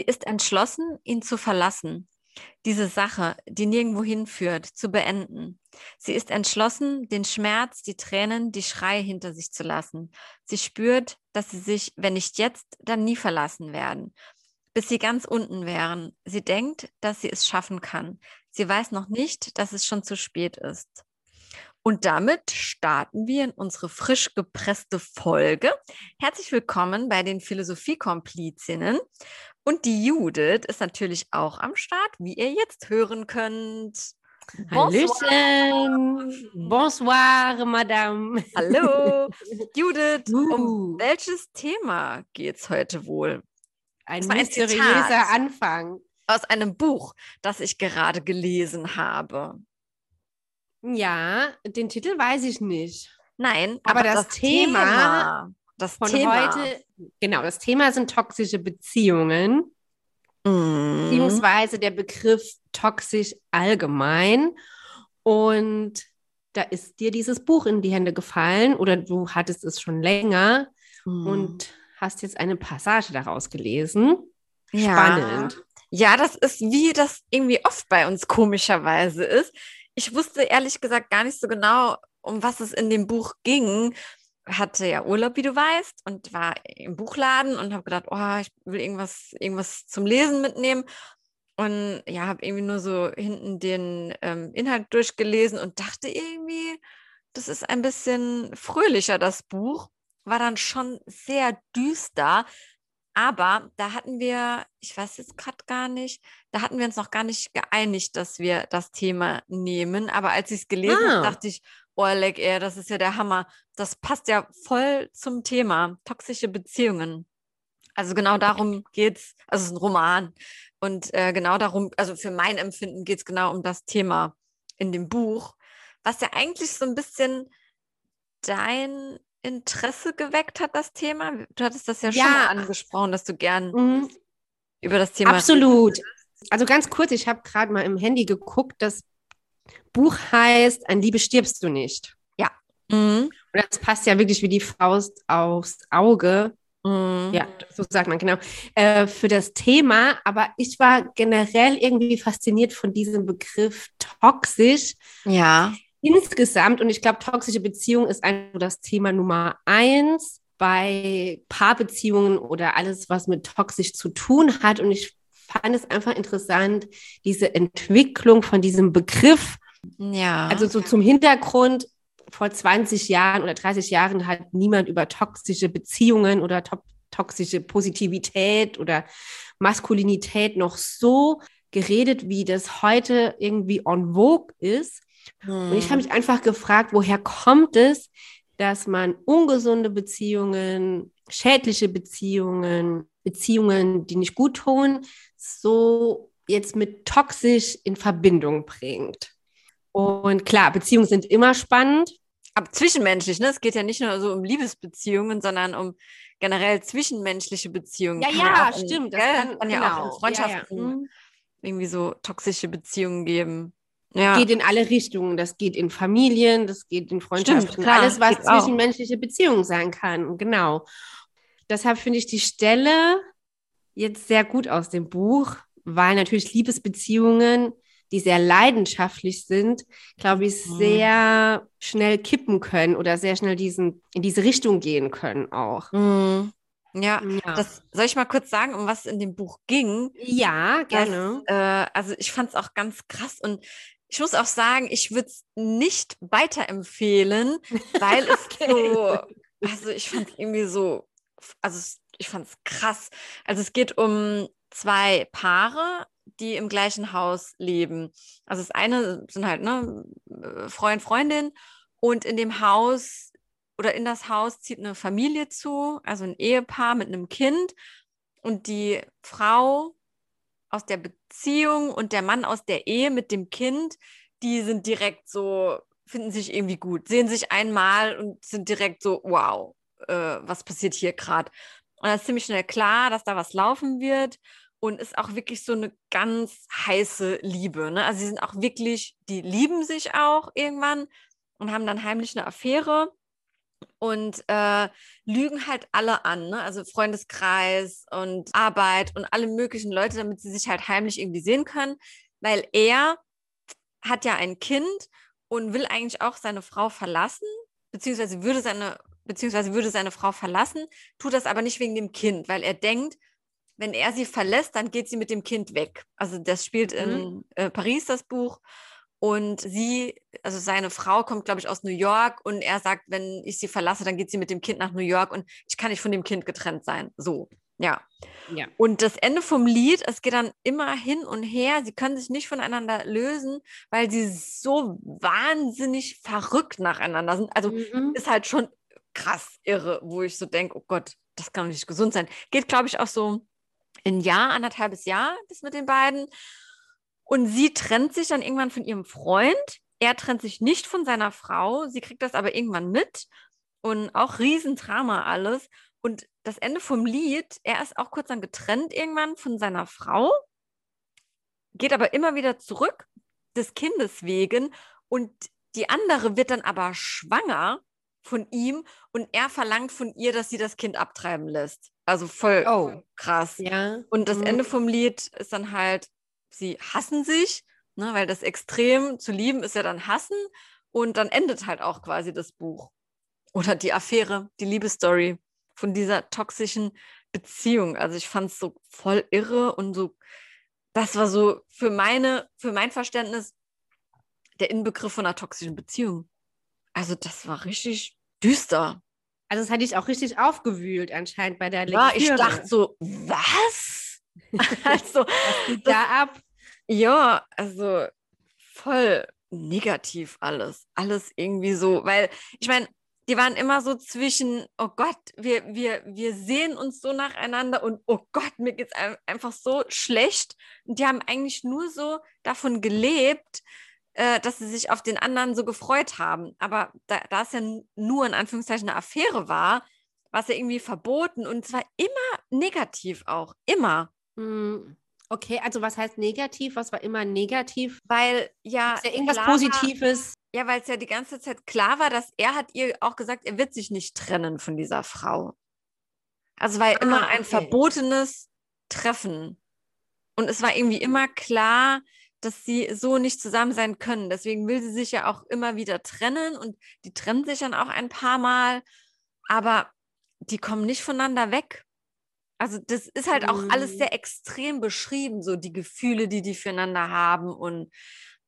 Sie ist entschlossen, ihn zu verlassen, diese Sache, die nirgendwo hinführt, zu beenden. Sie ist entschlossen, den Schmerz, die Tränen, die Schreie hinter sich zu lassen. Sie spürt, dass sie sich, wenn nicht jetzt, dann nie verlassen werden, bis sie ganz unten wären. Sie denkt, dass sie es schaffen kann. Sie weiß noch nicht, dass es schon zu spät ist. Und damit starten wir in unsere frisch gepresste Folge. Herzlich willkommen bei den Philosophiekomplizinnen. Und die Judith ist natürlich auch am Start, wie ihr jetzt hören könnt. Hallöchen. Bonsoir, Madame. Hallo. Judith, uh. um welches Thema geht es heute wohl? Ein mysteriöser Anfang. Aus einem Buch, das ich gerade gelesen habe. Ja, den Titel weiß ich nicht. Nein, aber, aber das, das, Thema, Thema das von Thema. heute, genau, das Thema sind toxische Beziehungen, mm. beziehungsweise der Begriff toxisch allgemein. Und da ist dir dieses Buch in die Hände gefallen oder du hattest es schon länger mm. und hast jetzt eine Passage daraus gelesen. Spannend. Ja. ja, das ist wie das irgendwie oft bei uns komischerweise ist ich wusste ehrlich gesagt gar nicht so genau, um was es in dem Buch ging. Hatte ja Urlaub, wie du weißt, und war im Buchladen und habe gedacht, oh, ich will irgendwas, irgendwas zum Lesen mitnehmen. Und ja, habe irgendwie nur so hinten den ähm, Inhalt durchgelesen und dachte irgendwie, das ist ein bisschen fröhlicher, das Buch. War dann schon sehr düster, aber da hatten wir, ich weiß jetzt gerade gar nicht, da hatten wir uns noch gar nicht geeinigt, dass wir das Thema nehmen. Aber als ich es gelesen ah. habe, dachte ich, oh, leck, ey, das ist ja der Hammer. Das passt ja voll zum Thema toxische Beziehungen. Also genau darum geht es, also es ist ein Roman. Und äh, genau darum, also für mein Empfinden geht es genau um das Thema in dem Buch, was ja eigentlich so ein bisschen dein Interesse geweckt hat, das Thema? Du hattest das ja, ja. schon mal angesprochen, dass du gern mhm. über das Thema. Absolut. Also ganz kurz, ich habe gerade mal im Handy geguckt, das Buch heißt An Liebe stirbst du nicht. Ja. Mhm. Und das passt ja wirklich wie die Faust aufs Auge. Mhm. Ja, so sagt man genau. Äh, für das Thema, aber ich war generell irgendwie fasziniert von diesem Begriff toxisch. Ja insgesamt, und ich glaube, toxische Beziehung ist einfach das Thema Nummer eins bei Paarbeziehungen oder alles, was mit toxisch zu tun hat. Und ich fand es einfach interessant, diese Entwicklung von diesem Begriff. Ja. Also so zum Hintergrund, vor 20 Jahren oder 30 Jahren hat niemand über toxische Beziehungen oder to toxische Positivität oder Maskulinität noch so geredet, wie das heute irgendwie on vogue ist. Hm. Und ich habe mich einfach gefragt, woher kommt es, dass man ungesunde Beziehungen, schädliche Beziehungen, Beziehungen, die nicht gut tun, so jetzt mit toxisch in Verbindung bringt. Und klar, Beziehungen sind immer spannend. Aber zwischenmenschlich, ne? Es geht ja nicht nur so um Liebesbeziehungen, sondern um generell zwischenmenschliche Beziehungen. Ja, kann ja, stimmt. In, das kann, kann genau. ja auch in Freundschaften ja, ja. Mhm. irgendwie so toxische Beziehungen geben. Ja. Geht in alle Richtungen. Das geht in Familien, das geht in Freundschaften, Stimmt, klar, alles, was zwischenmenschliche auch. Beziehungen sein kann. Genau. Deshalb finde ich die Stelle jetzt sehr gut aus dem Buch, weil natürlich Liebesbeziehungen, die sehr leidenschaftlich sind, glaube ich, mhm. sehr schnell kippen können oder sehr schnell diesen, in diese Richtung gehen können auch. Mhm. Ja, ja. Das, soll ich mal kurz sagen, um was in dem Buch ging? Ja, gerne. Das, äh, also ich fand es auch ganz krass und ich muss auch sagen, ich würde es nicht weiterempfehlen, weil es so, also ich fand es irgendwie so, also ich fand es krass. Also es geht um zwei Paare, die im gleichen Haus leben. Also das eine sind halt ne, Freund, Freundin und in dem Haus oder in das Haus zieht eine Familie zu, also ein Ehepaar mit einem Kind und die Frau aus der Beziehung und der Mann aus der Ehe mit dem Kind, die sind direkt so, finden sich irgendwie gut, sehen sich einmal und sind direkt so, wow, äh, was passiert hier gerade? Und da ist ziemlich schnell klar, dass da was laufen wird und ist auch wirklich so eine ganz heiße Liebe. Ne? Also sie sind auch wirklich, die lieben sich auch irgendwann und haben dann heimlich eine Affäre. und äh, lügen halt alle an, ne? also Freundeskreis und Arbeit und alle möglichen Leute, damit sie sich halt heimlich irgendwie sehen können, weil er hat ja ein Kind und will eigentlich auch seine Frau verlassen, beziehungsweise würde seine, beziehungsweise würde seine Frau verlassen, tut das aber nicht wegen dem Kind, weil er denkt, wenn er sie verlässt, dann geht sie mit dem Kind weg. Also das spielt mhm. in äh, Paris, das Buch. Und sie, also seine Frau kommt, glaube ich, aus New York und er sagt, wenn ich sie verlasse, dann geht sie mit dem Kind nach New York und ich kann nicht von dem Kind getrennt sein. So, ja. ja. Und das Ende vom Lied, es geht dann immer hin und her. Sie können sich nicht voneinander lösen, weil sie so wahnsinnig verrückt nacheinander sind. Also mhm. ist halt schon krass irre, wo ich so denke, oh Gott, das kann nicht gesund sein. Geht, glaube ich, auch so ein Jahr, anderthalbes Jahr, das mit den beiden. Und sie trennt sich dann irgendwann von ihrem Freund. Er trennt sich nicht von seiner Frau. Sie kriegt das aber irgendwann mit. Und auch Riesendrama alles. Und das Ende vom Lied, er ist auch kurz dann getrennt irgendwann von seiner Frau, geht aber immer wieder zurück, des Kindes wegen. Und die andere wird dann aber schwanger von ihm und er verlangt von ihr, dass sie das Kind abtreiben lässt. Also voll oh. krass. Ja. Und das mhm. Ende vom Lied ist dann halt, sie hassen sich, ne, weil das Extrem zu lieben ist ja dann hassen und dann endet halt auch quasi das Buch. Oder die Affäre, die Liebesstory von dieser toxischen Beziehung. Also ich fand es so voll irre und so, das war so für meine, für mein Verständnis der Inbegriff von einer toxischen Beziehung. Also das war richtig düster. Also das hatte ich auch richtig aufgewühlt anscheinend bei der Lektüre. Ja, ich dachte so, was? also, Was da ab? Ja, also voll negativ alles. Alles irgendwie so, weil ich meine, die waren immer so zwischen, oh Gott, wir, wir, wir sehen uns so nacheinander und oh Gott, mir geht es einfach so schlecht. Und die haben eigentlich nur so davon gelebt, äh, dass sie sich auf den anderen so gefreut haben. Aber da, da es ja nur in Anführungszeichen eine Affäre war, war es ja irgendwie verboten und zwar immer negativ auch, immer. Hm, okay, also was heißt negativ? Was war immer negativ? Weil ja, Ist ja irgendwas Positives. ja, weil es ja die ganze Zeit klar war, dass er hat ihr auch gesagt, er wird sich nicht trennen von dieser Frau. Also war ah, immer ein okay. verbotenes Treffen. Und es war irgendwie immer klar, dass sie so nicht zusammen sein können. Deswegen will sie sich ja auch immer wieder trennen und die trennen sich dann auch ein paar Mal, aber die kommen nicht voneinander weg. Also das ist halt auch alles mhm. sehr extrem beschrieben, so die Gefühle, die die füreinander haben und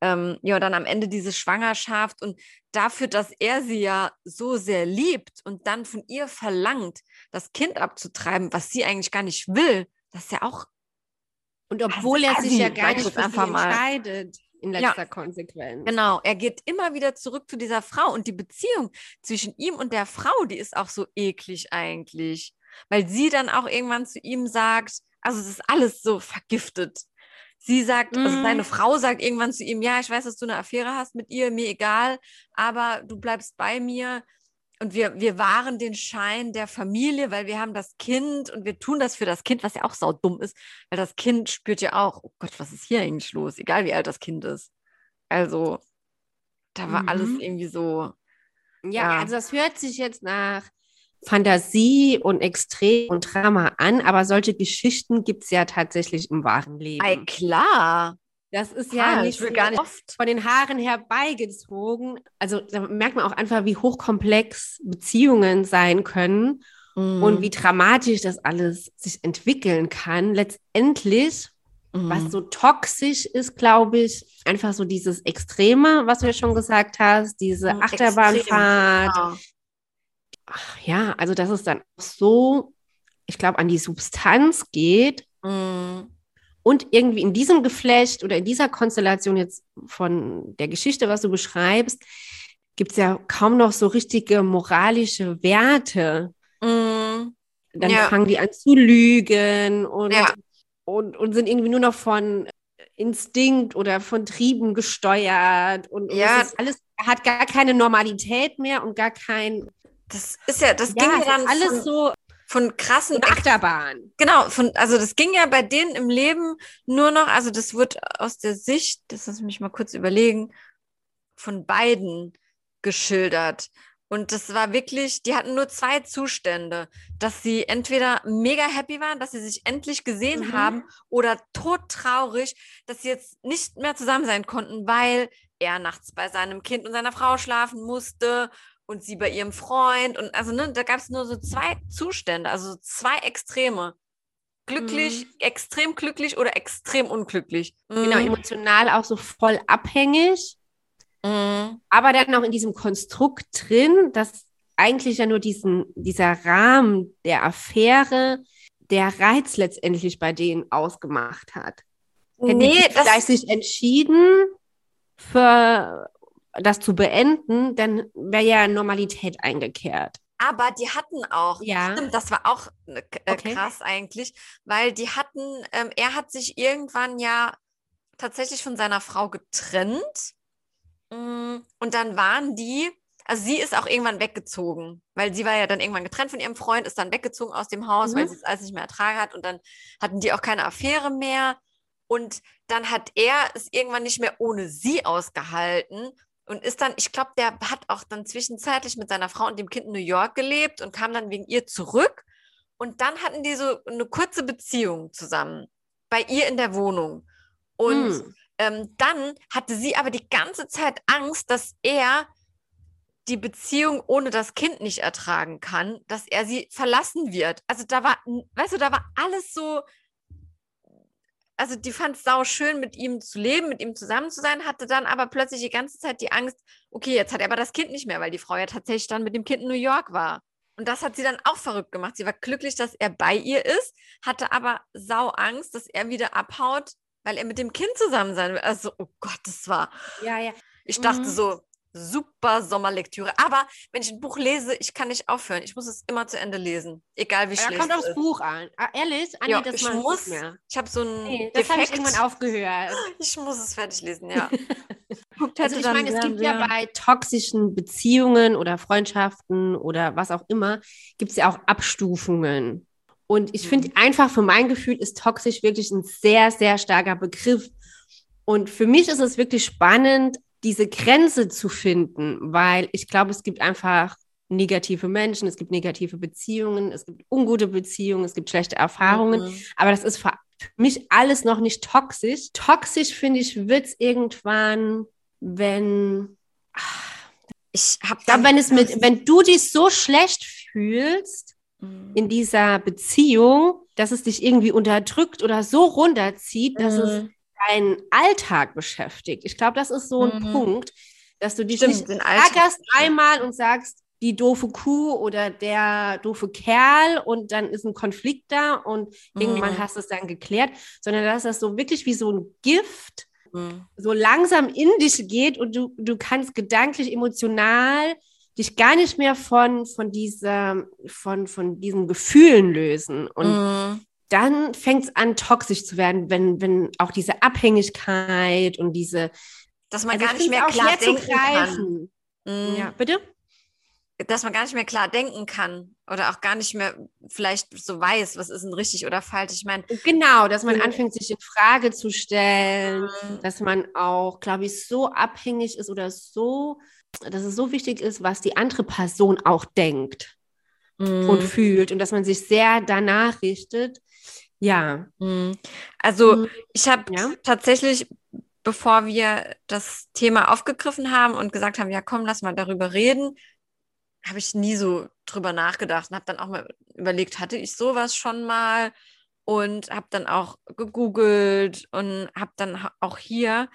ähm, ja, dann am Ende diese Schwangerschaft und dafür, dass er sie ja so sehr liebt und dann von ihr verlangt, das Kind abzutreiben, was sie eigentlich gar nicht will, das ist ja auch. Und obwohl er sich ja gar nicht entscheidet in letzter ja, Konsequenz. Genau, er geht immer wieder zurück zu dieser Frau und die Beziehung zwischen ihm und der Frau, die ist auch so eklig eigentlich weil sie dann auch irgendwann zu ihm sagt, also es ist alles so vergiftet. Sie sagt, mm. also mhm. seine Frau sagt irgendwann zu ihm, ja, ich weiß, dass du eine Affäre hast mit ihr, mir egal, aber du bleibst bei mir und wir, wir wahren den Schein der Familie, weil wir haben das Kind und wir tun das für das Kind, was ja auch saudumm ist, weil das Kind spürt ja auch, oh Gott, was ist hier eigentlich los, egal wie alt das Kind ist. Also, da war mhm. alles irgendwie so. Ja, ja, also das hört sich jetzt nach Fantasie und Extrem und Drama an, aber solche Geschichten gibt es ja tatsächlich im wahren Leben. Ei, klar. Das ist ja ah, nicht, nicht oft von den Haaren herbeigezogen. Also da merkt man auch einfach, wie hochkomplex Beziehungen sein können mm. und wie dramatisch das alles sich entwickeln kann. Letztendlich, mm. was so toxisch ist, glaube ich, einfach so dieses Extreme, was du ja schon gesagt hast, diese mm, Achterbahnfahrt, genau ach ja, also dass es dann so, ich glaube, an die Substanz geht. Mm. Und irgendwie in diesem Geflecht oder in dieser Konstellation jetzt von der Geschichte, was du beschreibst, gibt es ja kaum noch so richtige moralische Werte. Mm. Dann ja. fangen die an zu lügen und, ja. und, und sind irgendwie nur noch von Instinkt oder von Trieben gesteuert und, und ja. alles hat gar keine Normalität mehr und gar kein das ist ja, das ging ja dann alles so von krassen Achterbahn. Genau, von, also das ging ja bei denen im Leben nur noch, also das wird aus der Sicht, das lass mich mal kurz überlegen, von beiden geschildert. Und das war wirklich, die hatten nur zwei Zustände, dass sie entweder mega happy waren, dass sie sich endlich gesehen Mhm. haben oder todtraurig, dass sie jetzt nicht mehr zusammen sein konnten, weil er nachts bei seinem Kind und seiner Frau schlafen musste und sie bei ihrem Freund. Und also, ne, da gab es nur so zwei Zustände, also zwei Extreme. Glücklich, extrem glücklich oder extrem unglücklich. Genau, Mhm. emotional auch so voll abhängig, Mhm. aber dann auch in diesem Konstrukt drin, dass eigentlich ja nur diesen, dieser Rahmen der Affäre der Reiz letztendlich bei denen ausgemacht hat. Hätten Nee, das, vielleicht sich entschieden, für das zu beenden, dann wäre ja Normalität eingekehrt. aber die hatten auch, Ja. stimmt, das war auch äh, äh, Okay. krass eigentlich, weil die hatten, ähm, er hat sich irgendwann ja tatsächlich von seiner Frau getrennt. Mm, Und dann waren die, also sie ist auch irgendwann weggezogen, weil sie war ja dann irgendwann getrennt von ihrem Freund, ist dann weggezogen aus dem Haus, weil Mhm. sie es alles nicht mehr ertragen hat. Und dann hatten die auch keine Affäre mehr. Und dann hat er es irgendwann nicht mehr ohne sie ausgehalten und ist dann, ich glaube, der hat auch dann zwischenzeitlich mit seiner Frau und dem Kind in New York gelebt und kam dann wegen ihr zurück. Und dann hatten die so eine kurze Beziehung zusammen bei ihr in der Wohnung. Und Hm. ähm, dann hatte sie aber die ganze Zeit Angst, dass er die Beziehung ohne das Kind nicht ertragen kann, dass er sie verlassen wird. Also da war, weißt du, da war alles so, also die fand es sau schön, mit ihm zu leben, mit ihm zusammen zu sein, hatte dann aber plötzlich die ganze Zeit die Angst, okay, jetzt hat er aber das Kind nicht mehr, weil die Frau ja tatsächlich dann mit dem Kind in New York war. Und das hat sie dann auch verrückt gemacht. Sie war glücklich, dass er bei ihr ist, hatte aber sau Angst, dass er wieder abhaut, weil er mit dem Kind zusammen sein will. Also, oh Gott, das war. Ja, ja. Ich dachte Mhm. so, super Sommerlektüre. Aber wenn ich ein Buch lese, ich kann nicht aufhören. Ich muss es immer zu Ende lesen. Egal wie Da schlecht kommt es aufs. Buch an. Ah, ehrlich? Ah, Ja, das ich muss- mehr. Ich habe so einen Nee, das habe ich irgendwann aufgehört. Ich muss es fertig lesen, ja. Also ich meine, es gibt ja bei toxischen Beziehungen oder Freundschaften oder was auch immer, gibt es ja auch Abstufungen. Und ich finde einfach, für mein Gefühl ist toxisch wirklich ein sehr, sehr starker Begriff. Und für mich ist es wirklich spannend, diese Grenze zu finden, weil ich glaube, es gibt einfach negative Menschen, es gibt negative Beziehungen, es gibt ungute Beziehungen, es gibt schlechte Erfahrungen. Mhm. Aber das ist für mich alles noch nicht toxisch. Toxisch, finde ich, wird es irgendwann, wenn, Ich habe glaube, wenn es mit, wenn du dich so schlecht fühlst in dieser Beziehung, dass es dich irgendwie unterdrückt oder so runterzieht, dass es deinen Alltag beschäftigt. Ich glaube, das ist so ein Mhm. Punkt, dass du dich Stimmt, nicht den ärgerst einmal und sagst, die doofe Kuh oder der doofe Kerl und dann ist ein Konflikt da und irgendwann Mhm. hast du es dann geklärt, sondern dass das so wirklich wie so ein Gift Mhm. so langsam in dich geht und du, du kannst gedanklich, emotional dich gar nicht mehr von, von, dieser, von, von diesen Gefühlen lösen. Und Mhm. Dann fängt es an, toxisch zu werden, wenn, wenn auch diese Abhängigkeit und diese Dass man also gar ich nicht mehr klar denken kann. Mhm. Ja, bitte? Dass man gar nicht mehr klar denken kann oder auch gar nicht mehr vielleicht so weiß, was ist denn richtig oder falsch. Ich meine, Genau, dass man Mhm. anfängt, sich in Frage zu stellen, Mhm. dass man auch, glaube ich, so abhängig ist oder so, dass es so wichtig ist, was die andere Person auch denkt und Mhm. fühlt und dass man sich sehr danach richtet. Ja. Mhm. Also Mhm. ich habe Ja. tatsächlich, bevor wir das Thema aufgegriffen haben und gesagt haben, ja komm, lass mal darüber reden, habe ich nie so drüber nachgedacht und habe dann auch mal überlegt, hatte ich sowas schon mal und habe dann auch gegoogelt und habe dann auch hier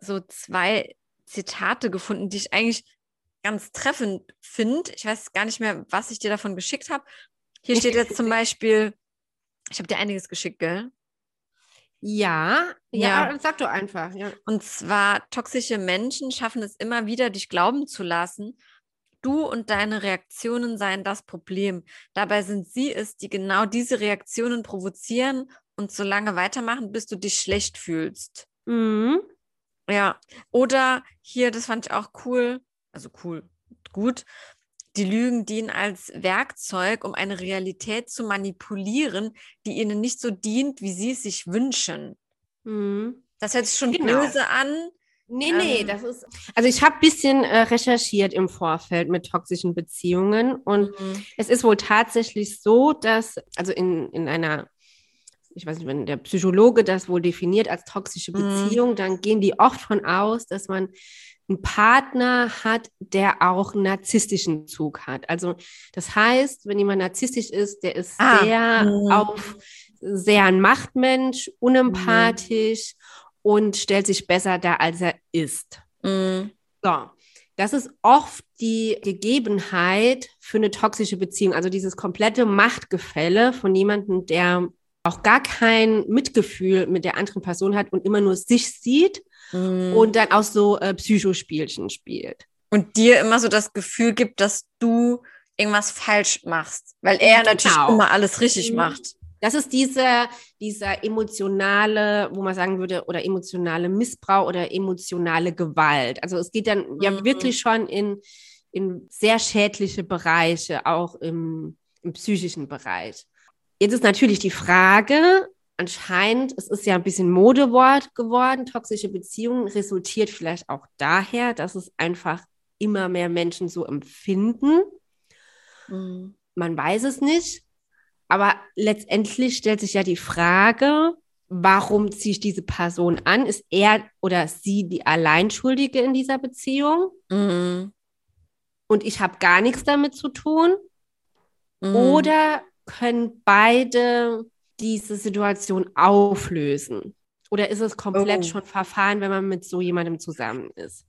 so zwei Zitate gefunden, die ich eigentlich ganz treffend finde. Ich weiß gar nicht mehr, was ich dir davon geschickt habe. Hier steht jetzt zum Beispiel, ich habe dir einiges geschickt, gell? Ja, Ja. ja, sag doch einfach. Ja. Und zwar, toxische Menschen schaffen es immer wieder, dich glauben zu lassen, du und deine Reaktionen seien das Problem. Dabei sind sie es, die genau diese Reaktionen provozieren und so lange weitermachen, bis du dich schlecht fühlst. Mhm. Ja. Oder hier, das fand ich auch cool, also cool, gut. Die Lügen dienen als Werkzeug, um eine Realität zu manipulieren, die ihnen nicht so dient, wie sie es sich wünschen. Mhm. Das hört sich schon Genau. böse an, Nee, nee, ähm, das ist. Also ich habe ein bisschen äh, recherchiert im Vorfeld mit toxischen Beziehungen und mhm. es ist wohl tatsächlich so, dass, also in, in einer, ich weiß nicht, wenn der Psychologe das wohl definiert als toxische mhm. Beziehung, mhm. dann gehen die oft von aus, dass man einen Partner hat, der auch einen narzisstischen Zug hat. Also das heißt, wenn jemand narzisstisch ist, der ist ah. sehr mhm. auf sehr ein Machtmensch, unempathisch mhm. und stellt sich besser dar, als er ist. Mhm. So. Das ist oft die Gegebenheit für eine toxische Beziehung, also dieses komplette Machtgefälle von jemandem, der auch gar kein Mitgefühl mit der anderen Person hat und immer nur sich sieht mhm. und dann auch so äh, Psychospielchen spielt. Und dir immer so das Gefühl gibt, dass du irgendwas falsch machst, weil er genau. natürlich immer alles richtig mhm. macht. Das ist dieser, dieser emotionale, wo man sagen würde, oder emotionale Missbrauch oder emotionale Gewalt. Also es geht dann mhm. ja wirklich schon in, in sehr schädliche Bereiche, auch im, im psychischen Bereich. Jetzt ist natürlich die Frage, anscheinend, es ist ja ein bisschen Modewort geworden, toxische Beziehungen resultiert vielleicht auch daher, dass es einfach immer mehr Menschen so empfinden. Mhm. Man weiß es nicht. Aber letztendlich stellt sich ja die Frage, warum ziehe ich diese Person an? Ist er oder sie die Alleinschuldige in dieser Beziehung? Mhm. Und ich habe gar nichts damit zu tun? Mhm. Oder können beide diese Situation auflösen? Oder ist es komplett oh. schon verfahren, wenn man mit so jemandem zusammen ist?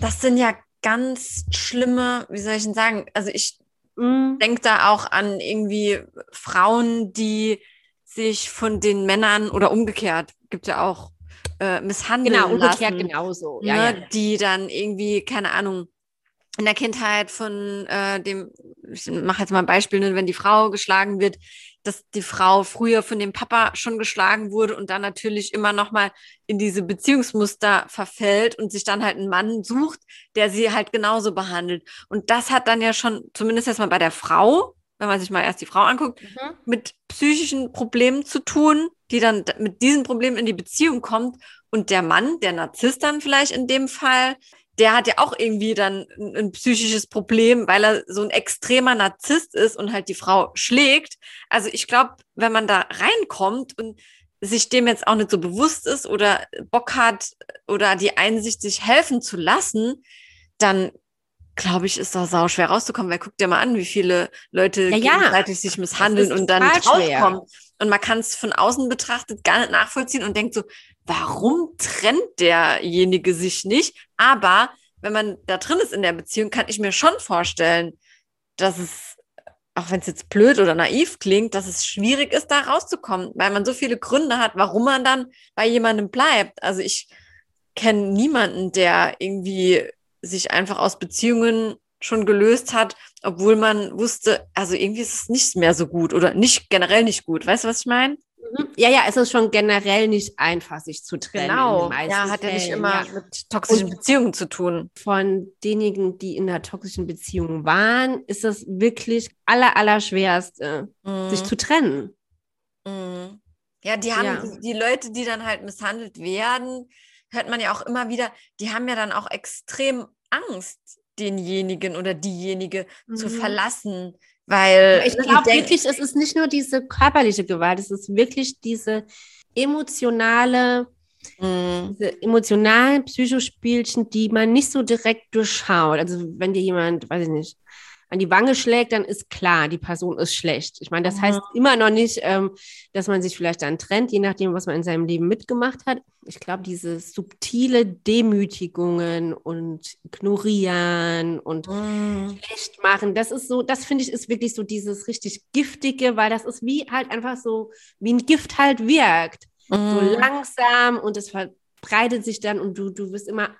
Das sind ja ganz schlimme, wie soll ich denn sagen? Also ich Mhm. Denk da auch an irgendwie Frauen, die sich von den Männern oder umgekehrt, gibt ja auch äh, misshandeln Genau, umgekehrt lassen, genauso. Ja, ne, ja, ja. Die dann irgendwie, keine Ahnung, in der Kindheit von äh, dem, ich mache jetzt mal ein Beispiel, ne, wenn die Frau geschlagen wird, dass die Frau früher von dem Papa schon geschlagen wurde und dann natürlich immer noch mal in diese Beziehungsmuster verfällt und sich dann halt einen Mann sucht, der sie halt genauso behandelt. Und das hat dann ja schon, zumindest erstmal bei der Frau, wenn man sich mal erst die Frau anguckt, mhm. mit psychischen Problemen zu tun, die dann mit diesen Problemen in die Beziehung kommt. Und der Mann, der Narzisst dann vielleicht in dem Fall, der hat ja auch irgendwie dann ein, ein, psychisches Problem, weil er so ein extremer Narzisst ist und halt die Frau schlägt. Also ich glaube, wenn man da reinkommt und sich dem jetzt auch nicht so bewusst ist oder Bock hat oder die Einsicht, sich helfen zu lassen, dann glaube ich, ist da sau schwer rauszukommen, weil guck dir mal an, wie viele Leute ja, gegenseitig ja. sich misshandeln und dann rauskommen. Und man kann es von außen betrachtet gar nicht nachvollziehen und denkt so, warum trennt derjenige sich nicht? Aber wenn man da drin ist in der Beziehung, kann ich mir schon vorstellen, dass es, auch wenn es jetzt blöd oder naiv klingt, dass es schwierig ist, da rauszukommen, weil man so viele Gründe hat, warum man dann bei jemandem bleibt. Also ich kenne niemanden, der irgendwie sich einfach aus Beziehungen schon gelöst hat, obwohl man wusste, also irgendwie ist es nicht mehr so gut oder nicht generell nicht gut. Weißt du, was ich meine? Mhm. Ja, ja, es ist schon generell nicht einfach, sich zu trennen. Genau. Ja, hat ja nicht immer ja. mit toxischen Und Beziehungen zu tun. Von denjenigen, die in einer toxischen Beziehung waren, ist es wirklich aller, aller schwerste, mhm. sich zu trennen. Mhm. Ja, die haben ja. die Leute, die dann halt misshandelt werden, hört man ja auch immer wieder, die haben ja dann auch extrem Angst, denjenigen oder diejenige mhm. zu verlassen. Weil ich glaube wirklich, es ist nicht nur diese körperliche Gewalt, es ist wirklich diese emotionale, mhm. diese emotionalen Psychospielchen, die man nicht so direkt durchschaut. Also wenn dir jemand, weiß ich nicht, an die Wange schlägt, dann ist klar, die Person ist schlecht. Ich meine, das mhm. heißt immer noch nicht, ähm, dass man sich vielleicht dann trennt, je nachdem, was man in seinem Leben mitgemacht hat. Ich glaube, diese subtile Demütigungen und Ignorieren und mhm. schlecht machen, das ist so, das finde ich ist wirklich so dieses richtig Giftige, weil das ist wie halt einfach so, wie ein Gift halt wirkt. Mhm. So langsam und es verbreitet sich dann und du, du wirst immer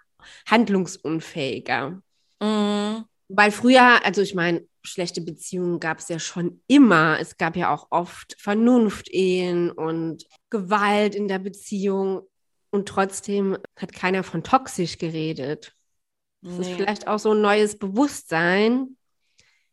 handlungsunfähiger. Mhm. Weil früher, also ich meine, schlechte Beziehungen gab es ja schon immer. Es gab ja auch oft Vernunftehen und Gewalt in der Beziehung. Und trotzdem hat keiner von toxisch geredet. Das nee. ist vielleicht auch so ein neues Bewusstsein,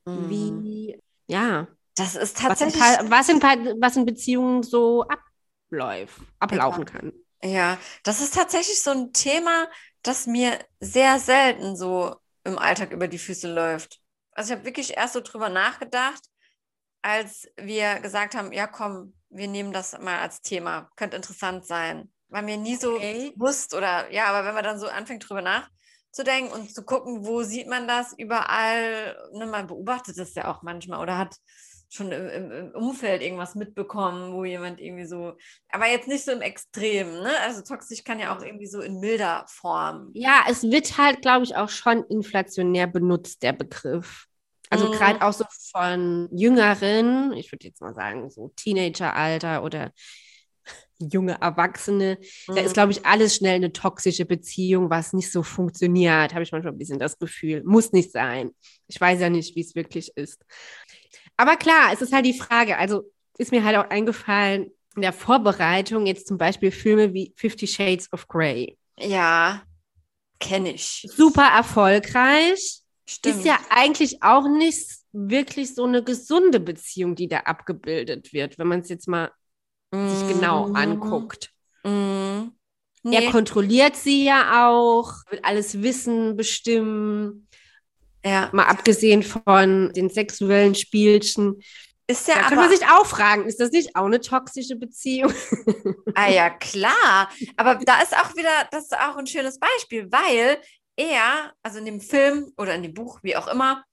mhm. wie, ja. Das ist tatsächlich. Was in, was in, was in Beziehungen so abläuft, ablaufen ja. kann. Ja, das ist tatsächlich so ein Thema, das mir sehr selten so im Alltag über die Füße läuft. Also ich habe wirklich erst so drüber nachgedacht, als wir gesagt haben, ja komm, wir nehmen das mal als Thema, könnte interessant sein. War mir nie so okay. bewusst oder ja, aber wenn man dann so anfängt drüber nachzudenken und zu gucken, wo sieht man das überall, ne, man beobachtet das ja auch manchmal oder hat schon im, im, Umfeld irgendwas mitbekommen, wo jemand irgendwie so, aber jetzt nicht so im Extrem, ne? Also toxisch kann ja auch irgendwie so in milder Form. Ja, es wird halt, glaube ich, auch schon inflationär benutzt, der Begriff. Also mhm. gerade auch so von Jüngeren, ich würde jetzt mal sagen, so Teenageralter oder junge Erwachsene, mhm. da ist, mhm. glaube ich, alles schnell eine toxische Beziehung, was nicht so funktioniert, habe ich manchmal ein bisschen das Gefühl. Muss nicht sein. Ich weiß ja nicht, wie es wirklich ist. Aber klar, es ist halt die Frage, also ist mir halt auch eingefallen, in der Vorbereitung jetzt zum Beispiel Filme wie Fifty Shades of Grey. Ja, kenne ich. Super erfolgreich. Stimmt. Ist ja eigentlich auch nicht wirklich so eine gesunde Beziehung, die da abgebildet wird, wenn man es jetzt mal mm. sich genau mhm. anguckt. Mm. Nee. Er kontrolliert sie ja auch, will alles wissen, bestimmen. Ja. Mal abgesehen von den sexuellen Spielchen. Ist ja da kann man sich auch fragen, ist das nicht auch eine toxische Beziehung? Ah ja, klar. Aber da ist auch wieder, das ist auch ein schönes Beispiel, weil er, also in dem Film oder in dem Buch, wie auch immer,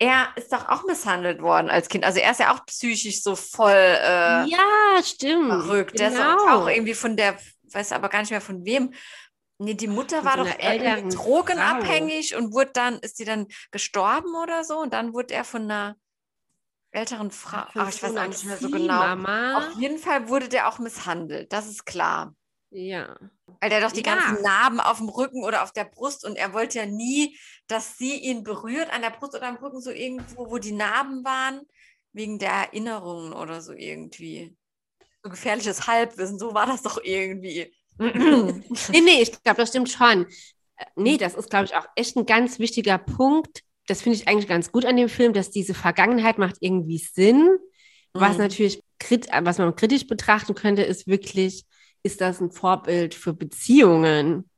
er ist doch auch misshandelt worden als Kind. Also er ist ja auch psychisch so voll äh, ja, stimmt. verrückt. Genau. Der ist auch, auch irgendwie von der, weiß aber gar nicht mehr von wem, Nee, die Mutter war so doch drogenabhängig Frau. und wurde dann, ist sie dann gestorben oder so? Und dann wurde er von einer älteren Frau, ach, ich weiß auch nicht mehr so genau. Mama. Auf jeden Fall wurde der auch misshandelt, das ist klar. Ja. Weil der doch die ja. ganzen Narben auf dem Rücken oder auf der Brust und er wollte ja nie, dass sie ihn berührt an der Brust oder am Rücken, so irgendwo, wo die Narben waren, wegen der Erinnerungen oder so irgendwie. So gefährliches Halbwissen, so war das doch irgendwie. Nee, nee, ich glaube, das stimmt schon. Äh, nee, das ist, glaube ich, auch echt ein ganz wichtiger Punkt. Das finde ich eigentlich ganz gut an dem Film, dass diese Vergangenheit macht irgendwie Sinn. Mhm. Was natürlich, was man kritisch betrachten könnte, ist wirklich, ist das ein Vorbild für Beziehungen?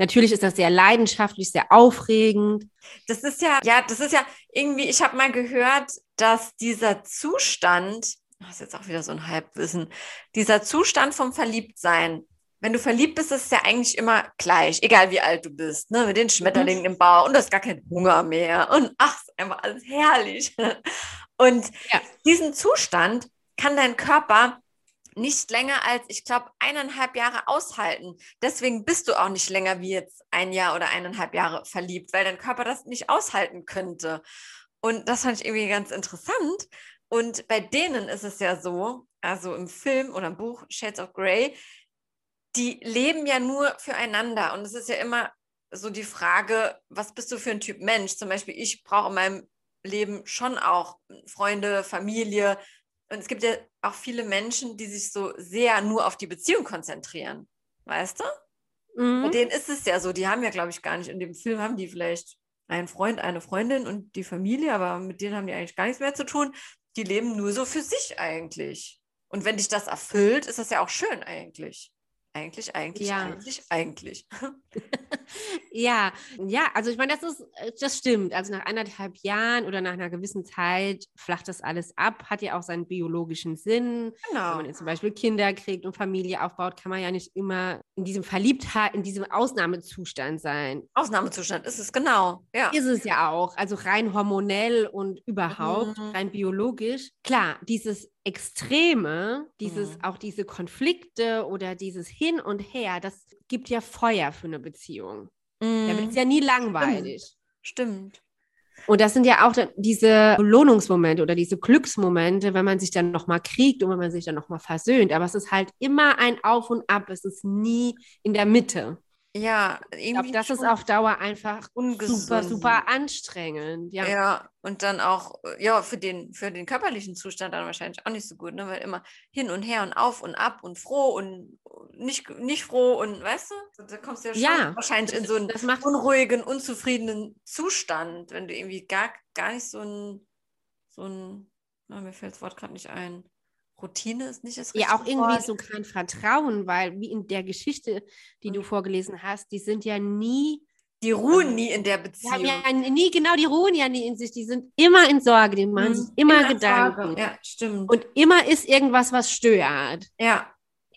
Natürlich ist das sehr leidenschaftlich, sehr aufregend. Das ist ja, ja, das ist ja irgendwie, ich habe mal gehört, dass dieser Zustand, das ist jetzt auch wieder so ein Halbwissen, dieser Zustand vom Verliebtsein, wenn du verliebt bist, ist es ja eigentlich immer gleich, egal wie alt du bist, ne? mit den Schmetterlingen mhm. im Bauch und du hast gar keinen Hunger mehr und ach, ist einfach alles herrlich. Und ja. diesen Zustand kann dein Körper nicht länger als, ich glaube, eineinhalb Jahre aushalten. Deswegen bist du auch nicht länger wie jetzt ein Jahr oder eineinhalb Jahre verliebt, weil dein Körper das nicht aushalten könnte. Und das fand ich irgendwie ganz interessant. Und bei denen ist es ja so, also im Film oder im Buch Shades of Grey, die leben ja nur füreinander. Und es ist ja immer so die Frage, was bist du für ein Typ Mensch? Zum Beispiel, ich brauche in meinem Leben schon auch Freunde, Familie. Und es gibt ja auch viele Menschen, die sich so sehr nur auf die Beziehung konzentrieren. Weißt du? Mhm. Bei denen ist es ja so, die haben ja, glaube ich, gar nicht, in dem Film haben die vielleicht einen Freund, eine Freundin und die Familie, aber mit denen haben die eigentlich gar nichts mehr zu tun. Die leben nur so für sich eigentlich. Und wenn dich das erfüllt, ist das ja auch schön eigentlich. Eigentlich, eigentlich, ja. eigentlich, eigentlich. ja, ja, also ich meine, das ist, äh, das stimmt. Also nach anderthalb Jahren oder nach einer gewissen Zeit flacht das alles ab, hat ja auch seinen biologischen Sinn. Genau. Wenn man jetzt zum Beispiel Kinder kriegt und Familie aufbaut, kann man ja nicht immer in diesem Verliebtheit, in diesem Ausnahmezustand sein. Ausnahmezustand ist es, genau. Ja. Ist es ja auch. Also rein hormonell und überhaupt, mhm. rein biologisch. Klar, dieses Extreme, dieses, mhm. auch diese Konflikte oder dieses Hin und Her, das gibt ja Feuer für eine Beziehung. Mhm. Da wird es ja nie langweilig. Stimmt. Stimmt. Und das sind ja auch diese Belohnungsmomente oder diese Glücksmomente, wenn man sich dann nochmal kriegt und wenn man sich dann nochmal versöhnt. Aber es ist halt immer ein Auf und Ab. Es ist nie in der Mitte. Ja, irgendwie. Ich glaube, das ist auf Dauer einfach ungesund. super, super anstrengend. Ja. ja, und dann auch, ja, für den, für den körperlichen Zustand dann wahrscheinlich auch nicht so gut, ne? weil immer hin und her und auf und ab und froh und nicht, nicht froh und weißt du, da kommst du ja schon ja, wahrscheinlich in so einen unruhigen, unzufriedenen Zustand, wenn du irgendwie gar, gar nicht so ein, so ein, na, mir fällt das Wort gerade nicht ein, Routine ist nicht das Ja, auch irgendwie Wort. so kein Vertrauen, weil wie in der Geschichte, die du Mhm. vorgelesen hast, die sind ja nie, Die ruhen nie in der die Beziehung. haben ja nie, genau, die ruhen ja nie in sich, die sind immer in Sorge, die machen Mhm. sich immer In der Gedanken. Ja, stimmt. Und immer ist irgendwas, was stört. ja,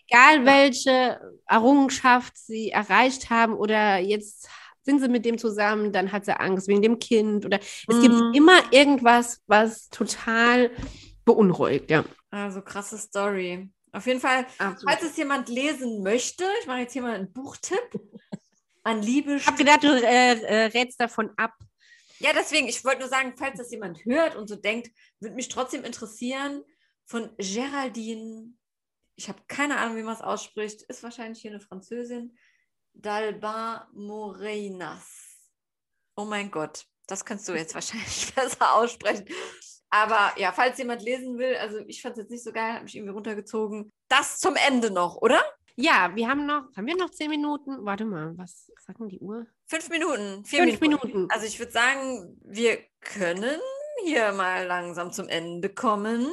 Egal welche Errungenschaft sie erreicht haben oder jetzt sind sie mit dem zusammen, dann hat sie Angst wegen dem Kind oder es Mhm. gibt immer irgendwas, was total beunruhigt. Ja. Also krasse Story. Auf jeden Fall, falls es jemand lesen möchte, ich mache jetzt hier mal einen Buchtipp an Liebe. Ich habe gedacht, du äh, äh, rätst davon ab. Ja, deswegen, ich wollte nur sagen, falls das jemand hört und so denkt, würde mich trotzdem interessieren, von Geraldine, ich habe keine Ahnung, wie man es ausspricht, ist wahrscheinlich hier eine Französin, Dalbin Moreinas. Oh mein Gott, das kannst du jetzt wahrscheinlich besser aussprechen. Aber ja, falls jemand lesen will, also ich fand es jetzt nicht so geil, habe mich irgendwie runtergezogen. Das zum Ende noch, oder? Ja, wir haben noch, haben wir noch zehn Minuten? Warte mal, was sagt denn die Uhr? Fünf Minuten, vier Fünf Minuten. Minuten. Also ich würde sagen, wir können hier mal langsam zum Ende kommen.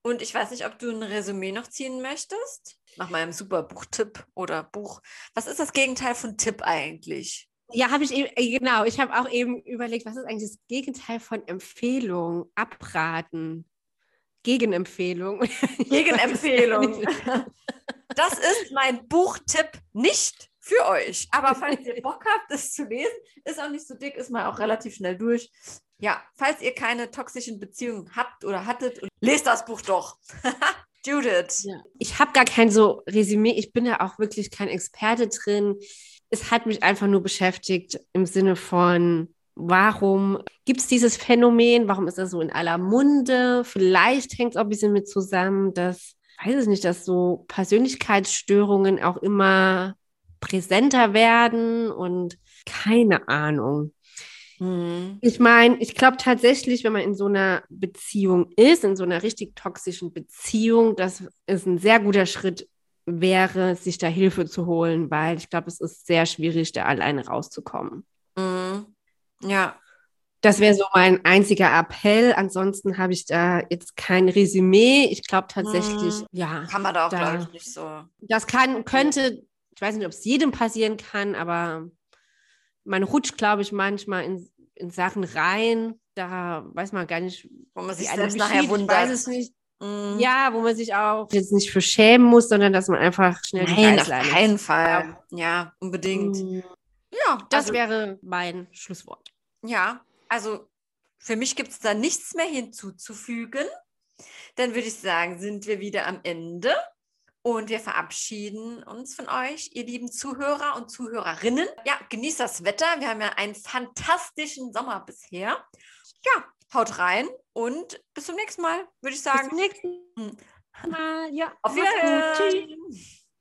Und ich weiß nicht, ob du ein Resümee noch ziehen möchtest. Nach meinem super Buchtipp oder Buch. Was ist das Gegenteil von Tipp eigentlich? Ja, habe ich eben, äh, genau, ich habe auch eben überlegt, was ist eigentlich das Gegenteil von Empfehlung, abraten, Gegenempfehlung. Gegenempfehlung. Das ist mein Buchtipp nicht für euch. Aber falls ihr Bock habt, das zu lesen, ist auch nicht so dick, ist mal auch relativ schnell durch. Ja, falls ihr keine toxischen Beziehungen habt oder hattet, lest das Buch doch. Judith. Ja. Ich habe gar kein so Resümee, ich bin da auch wirklich kein Experte drin. Es hat mich einfach nur beschäftigt im Sinne von, warum gibt es dieses Phänomen? Warum ist das so in aller Munde? Vielleicht hängt es auch ein bisschen mit zusammen, dass, weiß ich nicht, dass so Persönlichkeitsstörungen auch immer präsenter werden und keine Ahnung. Hm. Ich meine, ich glaube tatsächlich, wenn man in so einer Beziehung ist, in so einer richtig toxischen Beziehung, dass es ein sehr guter Schritt wäre, sich da Hilfe zu holen, weil ich glaube, es ist sehr schwierig, da alleine rauszukommen. Hm. Ja, Das wäre so mein einziger Appell. Ansonsten habe ich da jetzt kein Resümee. Ich glaube tatsächlich, Mhm. ja, kann man da auch, glaube ich, nicht so. das kann, könnte, ich weiß nicht, ob es jedem passieren kann, aber man rutscht, glaube ich, manchmal in, in Sachen rein. Da weiß man gar nicht, Wo man sich selbst nachher geschieht. Ich wundert. weiß es nicht. Hm. Ja, wo man sich auch jetzt nicht für schämen muss, sondern dass man einfach schnell die Nein, auf keinen Fall. Ja, unbedingt. Mm, Ja, Das also, wäre mein Schlusswort. ja, also für mich gibt es da nichts mehr hinzuzufügen. Dann würde ich sagen, sind wir wieder am Ende und wir verabschieden uns von euch, ihr lieben Zuhörer und Zuhörerinnen. Ja, genießt das Wetter. Wir haben ja einen fantastischen Sommer bisher. Ja, haut rein und bis zum nächsten Mal, würde ich Bis sagen. zum nächsten Hm. Mal. Ja, Auf. Wiedersehen. Tschüss.